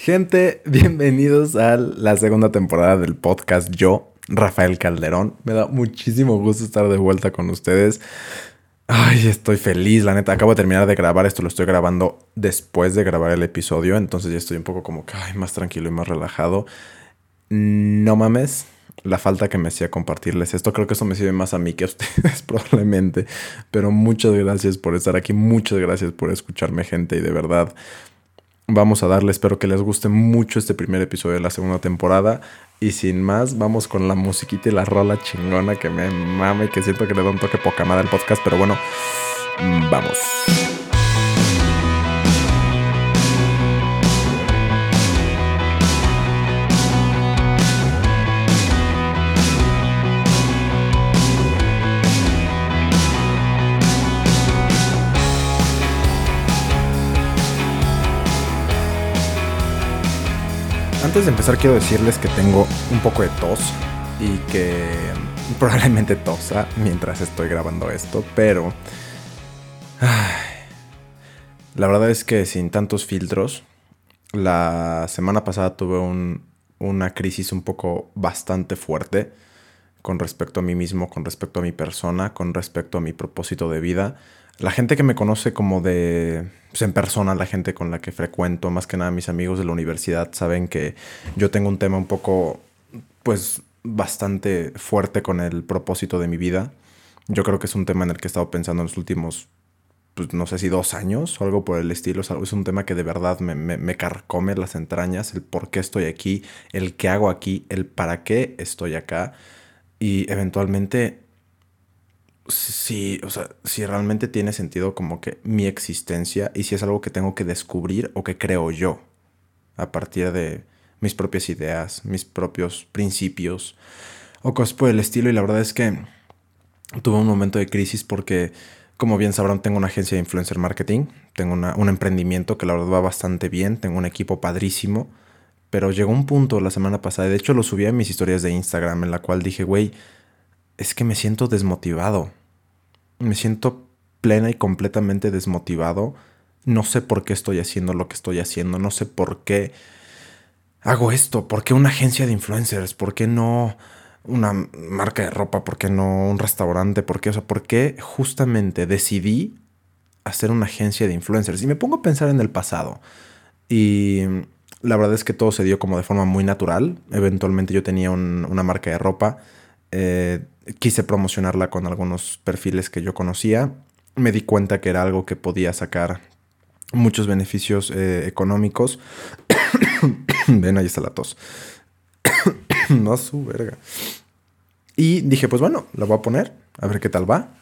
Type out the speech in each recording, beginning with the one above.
Gente, bienvenidos a la segunda temporada del podcast Yo, Rafael Calderón. Me da muchísimo gusto estar de vuelta con ustedes. Ay, estoy feliz, la neta. Acabo de terminar de grabar esto, lo estoy grabando después de grabar el episodio, entonces ya estoy un poco como que más tranquilo y más relajado. No mames, la falta que me hacía compartirles esto. Creo que eso me sirve más a mí que a ustedes probablemente. Pero muchas gracias por estar aquí, muchas gracias por escucharme gente y de verdad vamos a darle, espero que les guste mucho este primer episodio de la segunda temporada. Y sin más, vamos con la musiquita y la rola chingona que me mame que siento que le da un toque poca madre al podcast. Pero bueno, vamos. Antes de empezar quiero decirles que tengo un poco de tos y que probablemente tosa mientras estoy grabando esto, pero la verdad es que sin tantos filtros, la semana pasada tuve una crisis un poco bastante fuerte con respecto a mí mismo, con respecto a mi persona, con respecto a mi propósito de vida. La gente que me conoce como de pues, en persona, la gente con la que frecuento, más que nada mis amigos de la universidad, saben que yo tengo un tema un poco, pues, bastante fuerte con el propósito de mi vida. Yo creo que es un tema en el que he estado pensando en los últimos, pues, no sé si dos años o algo por el estilo. Es un tema que de verdad me, me, me carcome las entrañas, el por qué estoy aquí, el qué hago aquí, el para qué estoy acá. Y eventualmente si, o sea, si realmente tiene sentido como que mi existencia y si es algo que tengo que descubrir o que creo yo a partir de mis propias ideas, mis propios principios o cosas por el estilo. Y la verdad es que tuve un momento de crisis porque, como bien sabrán, tengo una agencia de influencer marketing, tengo un emprendimiento que la verdad va bastante bien, tengo un equipo padrísimo. Pero llegó un punto la semana pasada, de hecho lo subí a mis historias de Instagram, en la cual dije, güey, es que me siento desmotivado me siento plena y completamente desmotivado. No sé por qué estoy haciendo lo que estoy haciendo, no sé por qué hago esto, por qué una agencia de influencers, por qué no una marca de ropa, por qué no un restaurante, por qué, o sea, por qué justamente decidí hacer una agencia de influencers. Y me pongo a pensar en el pasado. Y la verdad es que todo se dio como de forma muy natural. Eventualmente yo tenía una marca de ropa. Eh, quise promocionarla con algunos perfiles que yo conocía. Me di cuenta que era algo que podía sacar muchos beneficios eh, económicos. Ven, ahí está la tos. no su verga. Y dije, pues bueno, la voy a poner, a ver qué tal va.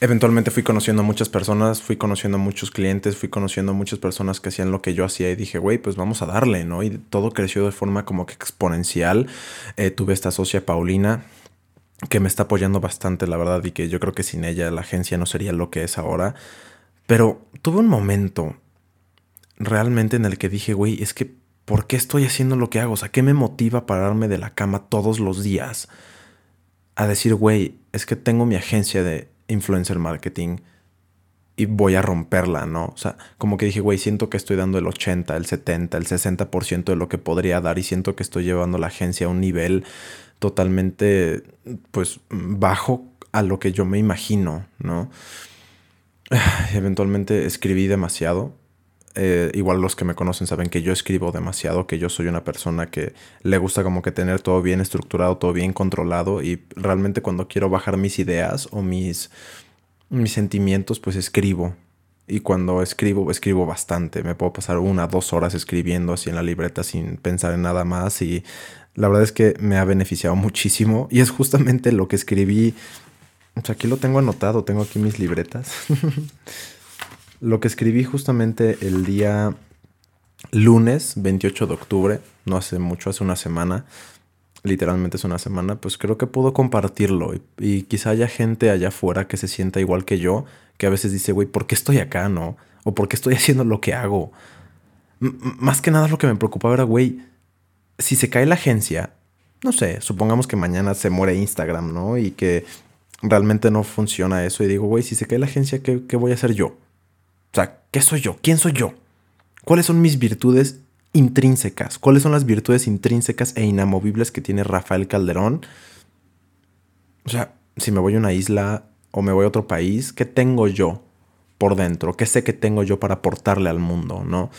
Eventualmente fui conociendo a muchas personas, fui conociendo a muchos clientes, fui conociendo a muchas personas que hacían lo que yo hacía y dije, güey, pues vamos a darle, ¿no? Y todo creció de forma como que exponencial. Eh, tuve esta socia Paulina, que me está apoyando bastante, la verdad, y que yo creo que sin ella la agencia no sería lo que es ahora. Pero tuve un momento realmente en el que dije, güey, es que, ¿por qué estoy haciendo lo que hago? O sea, ¿qué me motiva a pararme de la cama todos los días? A decir, güey, es que tengo mi agencia de influencer marketing y voy a romperla, ¿no? O sea, como que dije, güey, siento que estoy dando el 80, el 70, el 60% de lo que podría dar y siento que estoy llevando la agencia a un nivel totalmente, pues, bajo a lo que yo me imagino, ¿no? Eventualmente escribí demasiado. Eh, igual los que me conocen saben que yo escribo demasiado, que yo soy una persona que le gusta como que tener todo bien estructurado, todo bien controlado y realmente cuando quiero bajar mis ideas o mis, mis sentimientos, pues escribo. Y cuando escribo, escribo bastante. Me puedo pasar una, dos horas escribiendo así en la libreta sin pensar en nada más y la verdad es que me ha beneficiado muchísimo y es justamente lo que escribí. O sea, aquí lo tengo anotado, tengo aquí mis libretas. lo que escribí justamente el día lunes 28 de octubre, no hace mucho, hace una semana, literalmente es una semana, pues creo que puedo compartirlo y, quizá haya gente allá afuera que se sienta igual que yo, que a veces dice, güey, ¿por qué estoy acá, no? O ¿por qué estoy haciendo lo que hago? Más que nada lo que me preocupaba era, güey, si se cae la agencia, no sé, supongamos que mañana se muere Instagram, ¿no? Y que realmente no funciona eso. Y digo, güey, si se cae la agencia, ¿qué, voy a hacer yo? O sea, ¿qué soy yo? ¿Quién soy yo? ¿Cuáles son mis virtudes intrínsecas? ¿Cuáles son las virtudes intrínsecas e inamovibles que tiene Rafael Calderón? O sea, si me voy a una isla o me voy a otro país, ¿qué tengo yo por dentro? ¿Qué sé que tengo yo para aportarle al mundo? ¿No?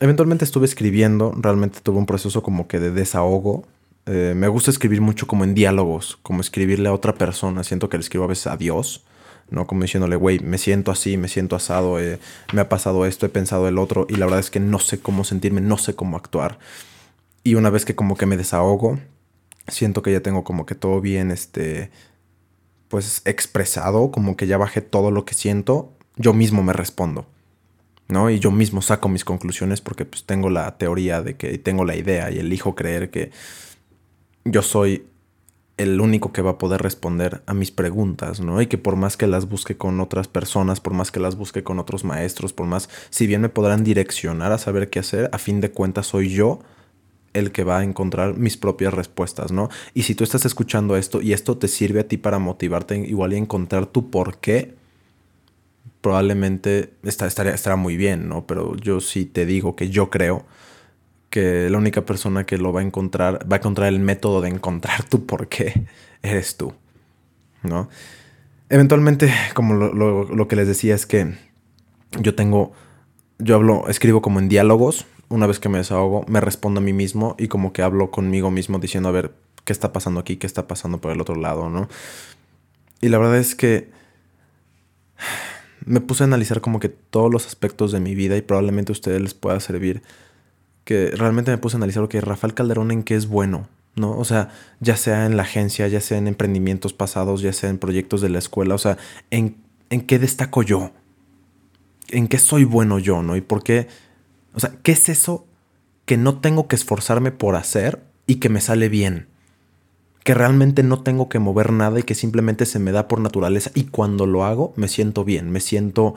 Eventualmente estuve escribiendo, realmente tuve un proceso como que de desahogo. Eh, me gusta escribir mucho como en diálogos, como escribirle a otra persona. Siento que le escribo a veces a Dios ¿no? Como diciéndole, güey, me siento así, me siento asado, eh, me ha pasado esto, he pensado el otro y la verdad es que no sé cómo sentirme, no sé cómo actuar. Y una vez que como que me desahogo, siento que ya tengo como que todo bien, este, pues expresado, como que ya bajé todo lo que siento, yo mismo me respondo. ¿no? Y yo mismo saco mis conclusiones porque pues tengo la teoría de que tengo la idea y elijo creer que yo soy el único que va a poder responder a mis preguntas, ¿no? Y que por más que las busque con otras personas, por más que las busque con otros maestros, por más, si bien me podrán direccionar a saber qué hacer, a fin de cuentas soy yo el que va a encontrar mis propias respuestas, ¿no? Y si tú estás escuchando esto y esto te sirve a ti para motivarte igual y encontrar tu por qué, probablemente estaría, estará muy bien, ¿no? Pero yo sí te digo que yo creo que la única persona que lo va a encontrar, va a encontrar el método de encontrar tu por qué eres tú, ¿no? Eventualmente, como lo, que les decía es que yo tengo, yo hablo, escribo como en diálogos, una vez que me desahogo, me respondo a mí mismo y como que hablo conmigo mismo diciendo, a ver, ¿qué está pasando aquí? ¿Qué está pasando por el otro lado? ¿no? Y la verdad es que me puse a analizar como que todos los aspectos de mi vida y probablemente a ustedes les pueda servir que realmente me puse a analizar, que Rafael Calderón en qué es bueno, ¿no? O sea, ya sea en la agencia, ya sea en emprendimientos pasados, ya sea en proyectos de la escuela, o sea, ¿en, en qué destaco yo? ¿En qué soy bueno yo, no? ¿Y por qué? O sea, ¿qué es eso que no tengo que esforzarme por hacer y que me sale bien? Que realmente no tengo que mover nada y que simplemente se me da por naturaleza y cuando lo hago me siento bien, me siento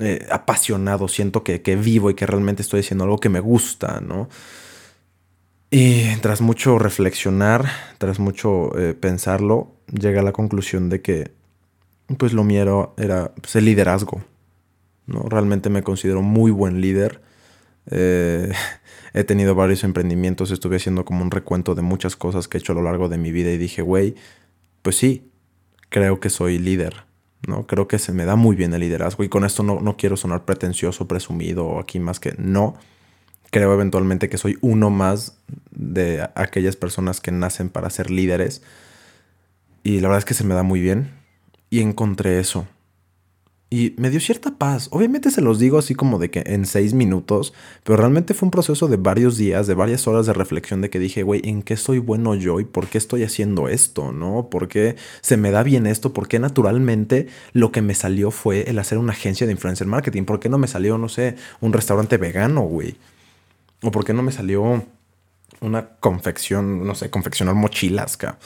eh, apasionado, siento que, vivo y que realmente estoy haciendo algo que me gusta, ¿no? Y tras mucho reflexionar, tras mucho eh, pensarlo, llegué a la conclusión de que, pues lo mío era pues, el liderazgo, ¿no? Realmente me considero muy buen líder. Eh, he tenido varios emprendimientos, estuve haciendo como un recuento de muchas cosas que he hecho a lo largo de mi vida y dije, güey, pues sí, creo que soy líder. ¿No? Creo que se me da muy bien el liderazgo y con esto no, no quiero sonar pretencioso, presumido o aquí más que no. Creo eventualmente que soy uno más de aquellas personas que nacen para ser líderes y la verdad es que se me da muy bien y encontré eso y me dio cierta paz. Obviamente se los digo así como de que en seis minutos, pero realmente fue un proceso de varios días, de varias horas de reflexión de que dije, güey, ¿en qué soy bueno yo y por qué estoy haciendo esto? ¿No? ¿Por qué se me da bien esto? ¿Por qué naturalmente lo que me salió fue el hacer una agencia de influencer marketing? ¿Por qué no me salió, no sé, un restaurante vegano, güey? ¿O por qué no me salió una confección, no sé, confeccionar mochilas, cabrón?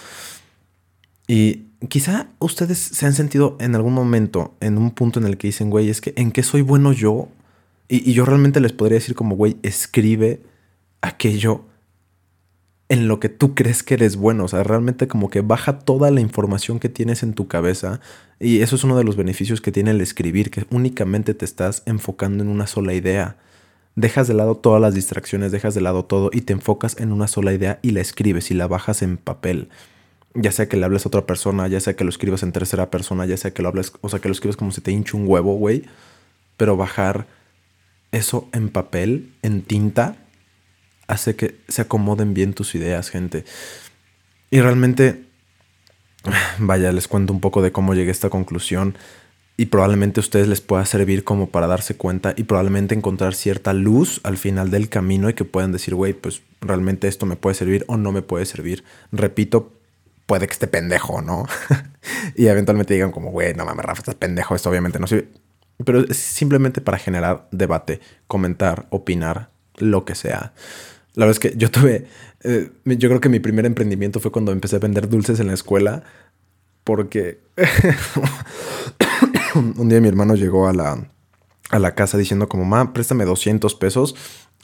Y quizá ustedes se han sentido en algún momento, en un punto en el que dicen, güey, es que en qué soy bueno yo. Y, yo realmente les podría decir como, güey, escribe aquello en lo que tú crees que eres bueno. O sea, realmente como que baja toda la información que tienes en tu cabeza. Y eso es uno de los beneficios que tiene el escribir, que únicamente te estás enfocando en una sola idea. Dejas de lado todas las distracciones, dejas de lado todo y te enfocas en una sola idea y la escribes y la bajas en papel ya sea que le hables a otra persona, ya sea que lo escribas en tercera persona, ya sea que lo hables, o sea, que lo escribas como si te hinche un huevo, güey. Pero bajar eso en papel, en tinta, hace que se acomoden bien tus ideas, gente. Y realmente, vaya, les cuento un poco de cómo llegué a esta conclusión. Y probablemente a ustedes les pueda servir como para darse cuenta y probablemente encontrar cierta luz al final del camino y que puedan decir, güey, pues realmente esto me puede servir o no me puede servir. Repito, puede que esté pendejo, ¿no? y eventualmente digan como, güey, no mames, Rafa, estás pendejo, esto obviamente no sirve. Pero es simplemente para generar debate, comentar, opinar, lo que sea. La verdad es que yo tuve, eh, yo creo que mi primer emprendimiento fue cuando empecé a vender dulces en la escuela, porque un día mi hermano llegó a la, a la casa diciendo como, ma, préstame 200 pesos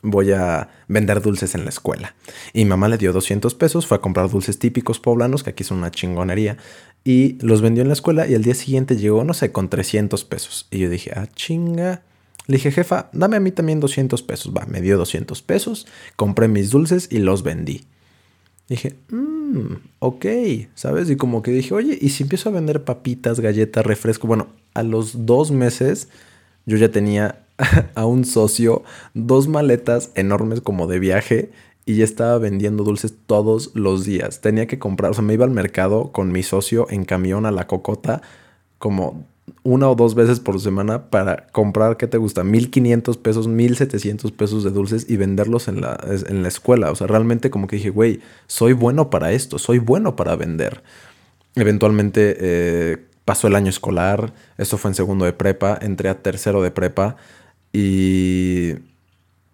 voy a vender dulces en la escuela. Y mamá le dio 200 pesos, fue a comprar dulces típicos poblanos, que aquí son una chingonería, y los vendió en la escuela y al día siguiente llegó, no sé, con 300 pesos. Y yo dije, ah, chinga, Le dije, jefa, dame a mí también 200 pesos. Va, me dio 200 pesos, compré mis dulces y los vendí. Dije, mmm, ok, ¿sabes? Y como que dije, oye, ¿y si empiezo a vender papitas, galletas, refresco? Bueno, a los dos meses yo ya tenía a un socio dos maletas enormes como de viaje y ya estaba vendiendo dulces todos los días. Tenía que comprar, o sea, me iba al mercado con mi socio en camión a la cocota como una o dos veces por semana para comprar, ¿qué te gusta? 1500 pesos, 1700 pesos de dulces y venderlos en la, en la escuela. O sea, realmente como que dije, güey, soy bueno para esto, soy bueno para vender. Eventualmente eh, pasó el año escolar, esto fue en segundo de prepa, entré a tercero de prepa y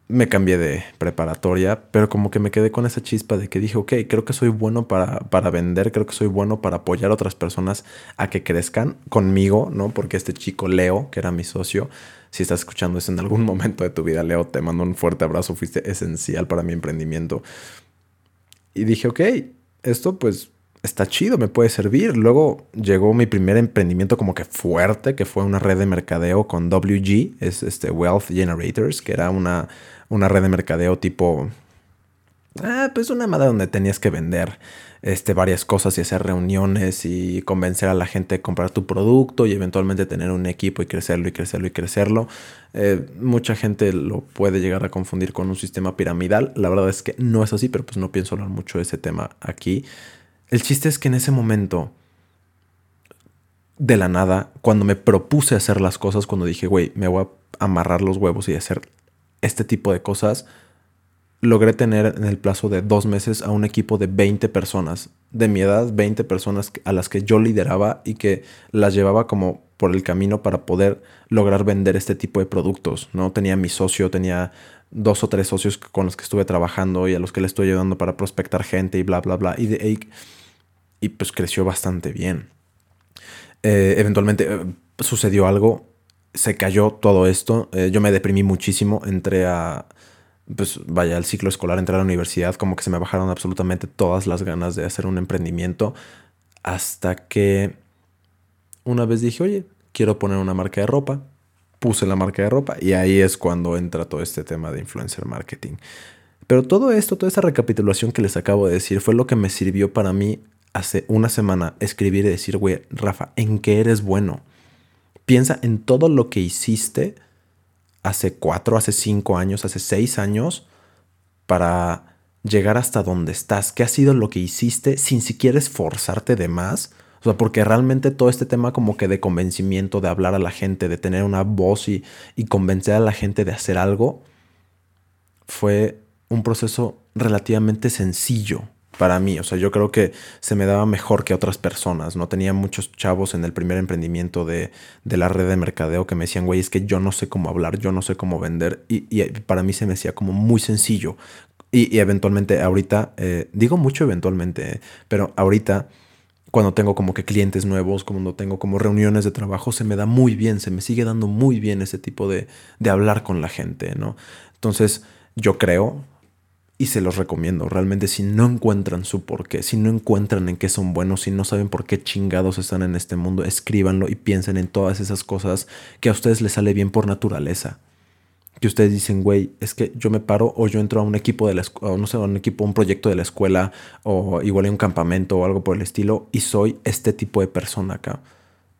me cambié de preparatoria, pero como que me quedé con esa chispa de que dije, ok, creo que soy bueno para, para, vender, creo que soy bueno para apoyar a otras personas a que crezcan conmigo, ¿no? Porque este chico Leo, que era mi socio, si estás escuchando eso en algún momento de tu vida, Leo, te mando un fuerte abrazo, fuiste esencial para mi emprendimiento. Y dije, ok, esto pues está chido, me puede servir. Luego llegó mi primer emprendimiento como que fuerte, que fue una red de mercadeo con WG, es este Wealth Generators, que era una una red de mercadeo tipo... Ah, pues una madre donde tenías que vender este, varias cosas y hacer reuniones y convencer a la gente de comprar tu producto y eventualmente tener un equipo y crecerlo y crecerlo y crecerlo. Eh, mucha gente lo puede llegar a confundir con un sistema piramidal. La verdad es que no es así, pero pues no pienso hablar mucho de ese tema aquí. El chiste es que en ese momento, de la nada, cuando me propuse hacer las cosas, cuando dije, güey, me voy a amarrar los huevos y hacer este tipo de cosas, logré tener en el plazo de dos meses a un equipo de 20 personas, de mi edad, 20 personas a las que yo lideraba y que las llevaba como por el camino para poder lograr vender este tipo de productos, ¿no? Tenía mi socio, tenía dos o tres socios con los que estuve trabajando y a los que le estoy ayudando para prospectar gente y bla, bla, bla. Y, de, y, pues creció bastante bien. Eh, eventualmente eh, sucedió algo se cayó todo esto. Eh, yo me deprimí muchísimo. Entré a, pues vaya, al ciclo escolar, entré a la universidad, como que se me bajaron absolutamente todas las ganas de hacer un emprendimiento. Hasta que una vez dije, oye, quiero poner una marca de ropa. Puse la marca de ropa y ahí es cuando entra todo este tema de influencer marketing. Pero todo esto, toda esta recapitulación que les acabo de decir fue lo que me sirvió para mí hace una semana escribir y decir, güey, Rafa, ¿en qué eres bueno? Piensa en todo lo que hiciste hace cuatro, hace cinco años, hace seis años para llegar hasta donde estás. ¿Qué ha sido lo que hiciste sin siquiera esforzarte de más? O sea, porque realmente todo este tema como que de convencimiento, de hablar a la gente, de tener una voz y, y convencer a la gente de hacer algo, fue un proceso relativamente sencillo para mí. O sea, yo creo que se me daba mejor que otras personas. No tenía muchos chavos en el primer emprendimiento de, la red de mercadeo que me decían, güey, es que yo no sé cómo hablar, yo no sé cómo vender. Y, para mí se me hacía como muy sencillo. Y, eventualmente ahorita, eh, digo mucho eventualmente, pero ahorita cuando tengo como que clientes nuevos, cuando tengo como reuniones de trabajo, se me da muy bien, se me sigue dando muy bien ese tipo de, de hablar con la gente, ¿no? Entonces, yo creo, y se los recomiendo. Realmente si no encuentran su porqué, si no encuentran en qué son buenos, si no saben por qué chingados están en este mundo, escríbanlo y piensen en todas esas cosas que a ustedes les sale bien por naturaleza. Que ustedes dicen, güey, es que yo me paro o yo entro a un equipo de la escuela, no sé, a un equipo, un proyecto de la escuela o igual a un campamento o algo por el estilo y soy este tipo de persona acá.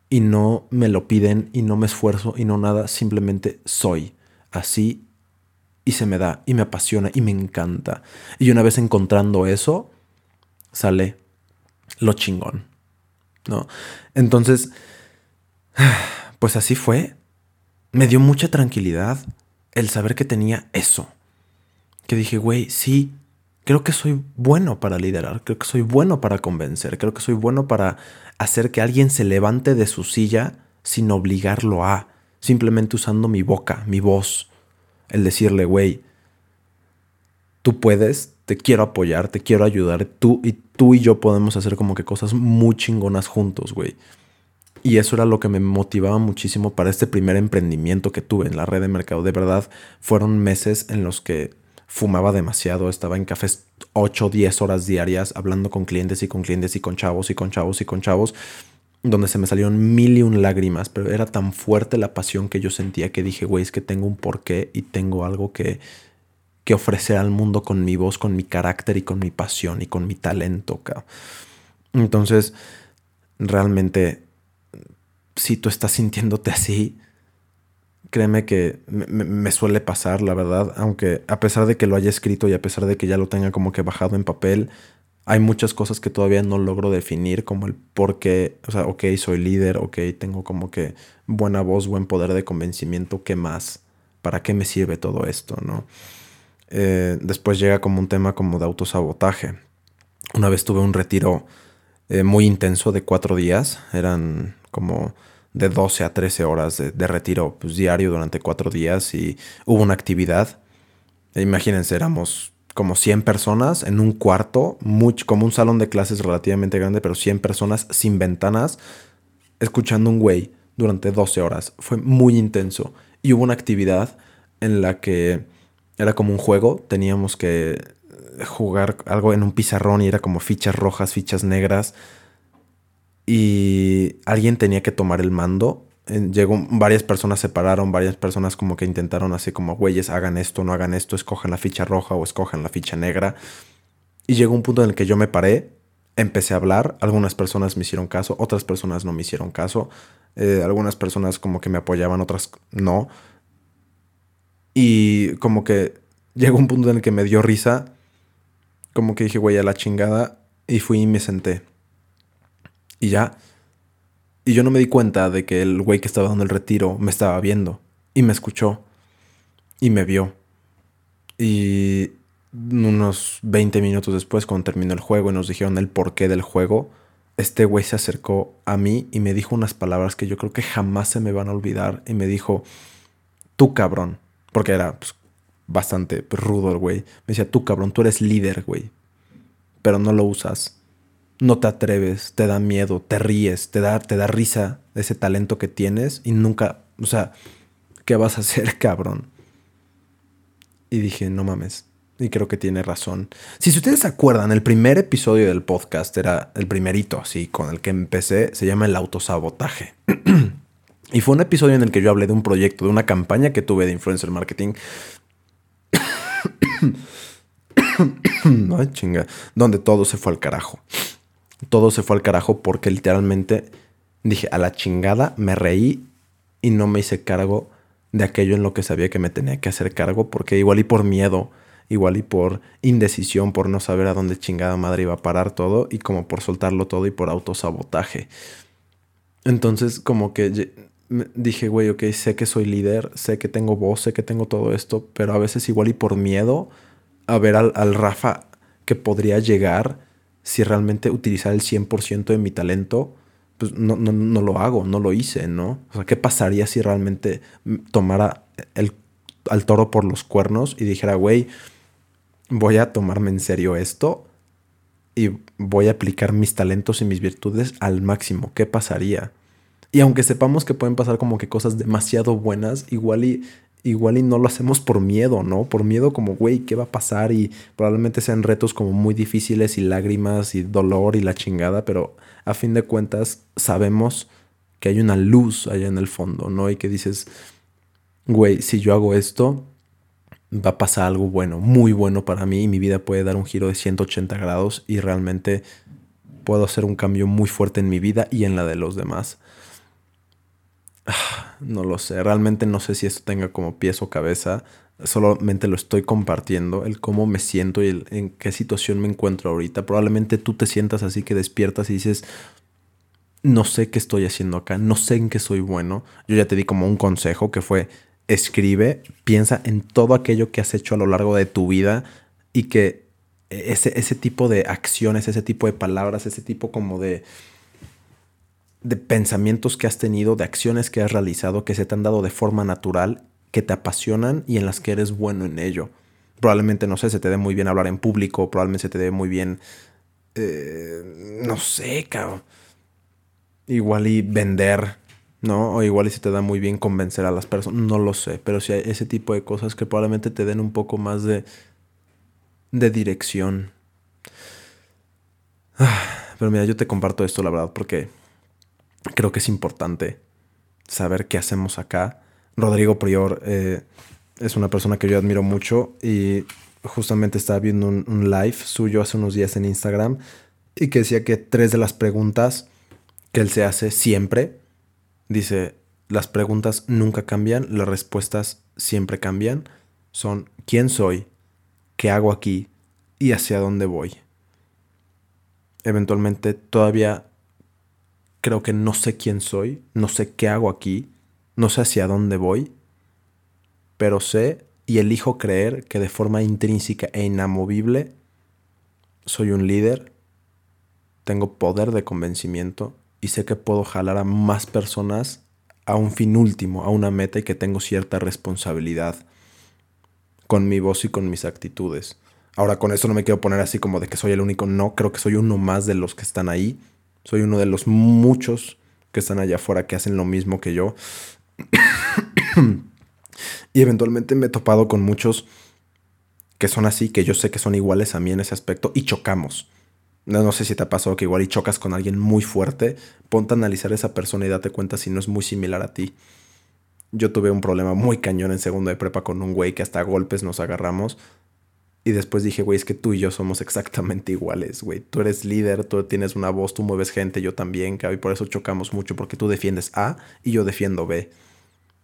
Y no me lo piden y no me esfuerzo y no nada, simplemente soy. Así y se me da y me apasiona y me encanta. Y una vez encontrando eso, sale lo chingón. ¿No? Entonces, pues así fue. Me dio mucha tranquilidad el saber que tenía eso. Que dije, güey, sí, creo que soy bueno para liderar, creo que soy bueno para convencer, creo que soy bueno para hacer que alguien se levante de su silla sin obligarlo a, simplemente usando mi boca, mi voz, el decirle, güey, tú puedes, te quiero apoyar, te quiero ayudar, tú y tú y yo podemos hacer como que cosas muy chingonas juntos, güey. Y eso era lo que me motivaba muchísimo para este primer emprendimiento que tuve en la red de mercado. De verdad, fueron meses en los que fumaba demasiado, estaba en cafés 8 o 10 horas diarias hablando con clientes y con clientes y con chavos y con chavos y con chavos. donde se me salieron mil y un lágrimas, pero era tan fuerte la pasión que yo sentía que dije, güey, es que tengo un porqué y tengo algo que, que ofrecer al mundo con mi voz, con mi carácter y con mi pasión y con mi talento. Entonces, realmente, si tú estás sintiéndote así, créeme que me, suele pasar, la verdad, aunque a pesar de que lo haya escrito y a pesar de que ya lo tenga como que bajado en papel, hay muchas cosas que todavía no logro definir, como el por qué, o sea, ok, soy líder, ok, tengo como que buena voz, buen poder de convencimiento, ¿qué más? ¿Para qué me sirve todo esto, no? Eh, después llega como un tema como de autosabotaje. Una vez tuve un retiro eh, muy intenso de cuatro días, eran como de 12 a 13 horas de, retiro pues, diario durante cuatro días y hubo una actividad. Imagínense, éramos como 100 personas en un cuarto, como un salón de clases relativamente grande, pero 100 personas sin ventanas, escuchando un güey durante 12 horas. Fue muy intenso. Y hubo una actividad en la que era como un juego, teníamos que jugar algo en un pizarrón y era como fichas rojas, fichas negras. Y alguien tenía que tomar el mando llegó, varias personas se pararon, varias personas como que intentaron así como, güeyes, hagan esto, no hagan esto, escojan la ficha roja o escojan la ficha negra. Y llegó un punto en el que yo me paré, empecé a hablar, algunas personas me hicieron caso, otras personas no me hicieron caso, eh, algunas personas como que me apoyaban, otras no. Y como que llegó un punto en el que me dio risa, como que dije, güey, a la chingada, y fui y me senté. Y ya, y yo no me di cuenta de que el güey que estaba dando el retiro me estaba viendo. Y me escuchó. Y me vio. Y unos 20 minutos después, cuando terminó el juego y nos dijeron el porqué del juego, este güey se acercó a mí y me dijo unas palabras que yo creo que jamás se me van a olvidar. Y me dijo, tú cabrón. Porque era pues, bastante rudo el güey. Me decía, tú cabrón, tú eres líder, güey. Pero no lo usas no te atreves, te da miedo, te ríes, te da, te da risa ese talento que tienes y nunca, o sea, ¿qué vas a hacer, cabrón? Y dije, no mames. Y creo que tiene razón. Si ustedes se acuerdan, el primer episodio del podcast era el primerito, así, con el que empecé, se llama el autosabotaje. y fue un episodio en el que yo hablé de un proyecto, de una campaña que tuve de influencer marketing. Ay, chinga. Donde todo se fue al carajo todo se fue al carajo porque literalmente dije, a la chingada, me reí y no me hice cargo de aquello en lo que sabía que me tenía que hacer cargo, porque igual y por miedo, igual y por indecisión, por no saber a dónde chingada madre iba a parar todo, y como por soltarlo todo y por autosabotaje. Entonces, como que dije, güey, ok, sé que soy líder, sé que tengo voz, sé que tengo todo esto, pero a veces igual y por miedo a ver al, al Rafa que podría llegar si realmente utilizar el 100% de mi talento, pues no, no, lo hago, no lo hice, ¿no? O sea, ¿qué pasaría si realmente tomara el, al toro por los cuernos y dijera, güey, voy a tomarme en serio esto y voy a aplicar mis talentos y mis virtudes al máximo? ¿Qué pasaría? Y aunque sepamos que pueden pasar como que cosas demasiado buenas, igual y igual y no lo hacemos por miedo, ¿no? Por miedo como, güey, ¿qué va a pasar? Y probablemente sean retos como muy difíciles y lágrimas y dolor y la chingada, pero a fin de cuentas sabemos que hay una luz allá en el fondo, ¿no? Y que dices, güey, si yo hago esto, va a pasar algo bueno, muy bueno para mí y mi vida puede dar un giro de 180 grados y realmente puedo hacer un cambio muy fuerte en mi vida y en la de los demás. No lo sé, realmente no sé si esto tenga como pies o cabeza, solamente lo estoy compartiendo, el cómo me siento y en qué situación me encuentro ahorita. Probablemente tú te sientas así que despiertas y dices, no sé qué estoy haciendo acá, no sé en qué soy bueno. Yo ya te di como un consejo que fue, escribe, piensa en todo aquello que has hecho a lo largo de tu vida y que ese, ese tipo de acciones, ese tipo de palabras, ese tipo como de de pensamientos que has tenido, de acciones que has realizado, que se te han dado de forma natural, que te apasionan y en las que eres bueno en ello. Probablemente, no sé, se te dé muy bien hablar en público, probablemente se te dé muy bien, eh, no sé, cabrón. Igual y vender, ¿no? O igual y se te da muy bien convencer a las personas, no lo sé, pero si hay ese tipo de cosas que probablemente te den un poco más de, de dirección. Ah, pero mira, yo te comparto esto, la verdad, porque creo que es importante saber qué hacemos acá. Rodrigo Prior eh, es una persona que yo admiro mucho y justamente estaba viendo un, un, live suyo hace unos días en Instagram y que decía que tres de las preguntas que él se hace siempre, dice, las preguntas nunca cambian, las respuestas siempre cambian, son quién soy, qué hago aquí y hacia dónde voy. Eventualmente todavía creo que no sé quién soy, no sé qué hago aquí, no sé hacia dónde voy, pero sé y elijo creer que de forma intrínseca e inamovible soy un líder, tengo poder de convencimiento y sé que puedo jalar a más personas a un fin último, a una meta y que tengo cierta responsabilidad con mi voz y con mis actitudes. Ahora con eso no me quiero poner así como de que soy el único, no, creo que soy uno más de los que están ahí, soy uno de los muchos que están allá afuera que hacen lo mismo que yo. y eventualmente me he topado con muchos que son así, que yo sé que son iguales a mí en ese aspecto y chocamos. No, no sé si te ha pasado que igual y chocas con alguien muy fuerte, ponte a analizar esa persona y date cuenta si no es muy similar a ti. Yo tuve un problema muy cañón en segundo de prepa con un güey que hasta golpes nos agarramos. Y después dije, güey, es que tú y yo somos exactamente iguales, güey. Tú eres líder, tú tienes una voz, tú mueves gente, yo también. Y por eso chocamos mucho, porque tú defiendes A y yo defiendo B.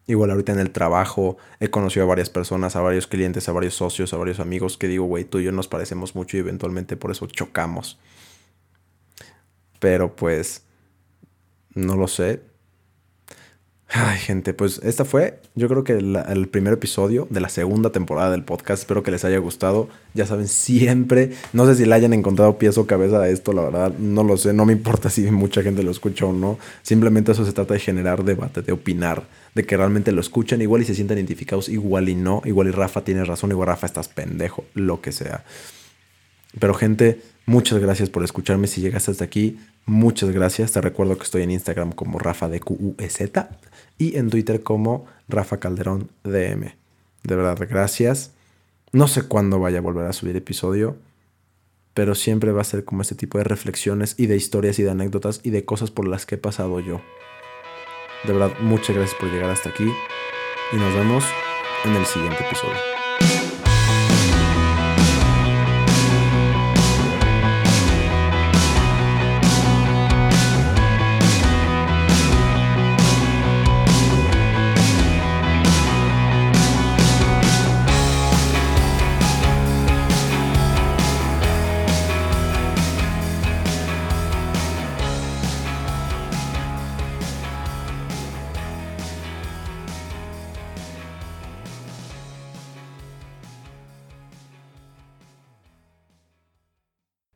Igual ahorita en el trabajo he conocido a varias personas, a varios clientes, a varios socios, a varios amigos que digo, güey, tú y yo nos parecemos mucho y eventualmente por eso chocamos. Pero pues, no lo sé. Ay, gente, pues esta fue, yo creo que el, primer episodio de la segunda temporada del podcast. Espero que les haya gustado. Ya saben, siempre, no sé si le hayan encontrado pies o cabeza a esto, la verdad, no lo sé. No me importa si mucha gente lo escucha o no. Simplemente eso se trata de generar debate, de opinar, de que realmente lo escuchen igual y se sientan identificados, igual y no. Igual y Rafa tiene razón, igual Rafa estás pendejo, lo que sea. Pero gente, muchas gracias por escucharme. Si llegaste hasta aquí, muchas gracias. Te recuerdo que estoy en Instagram como Rafa de QUZ y en Twitter como Rafa Calderón DM. De verdad, gracias. No sé cuándo vaya a volver a subir episodio, pero siempre va a ser como este tipo de reflexiones y de historias y de anécdotas y de cosas por las que he pasado yo. De verdad, muchas gracias por llegar hasta aquí y nos vemos en el siguiente episodio.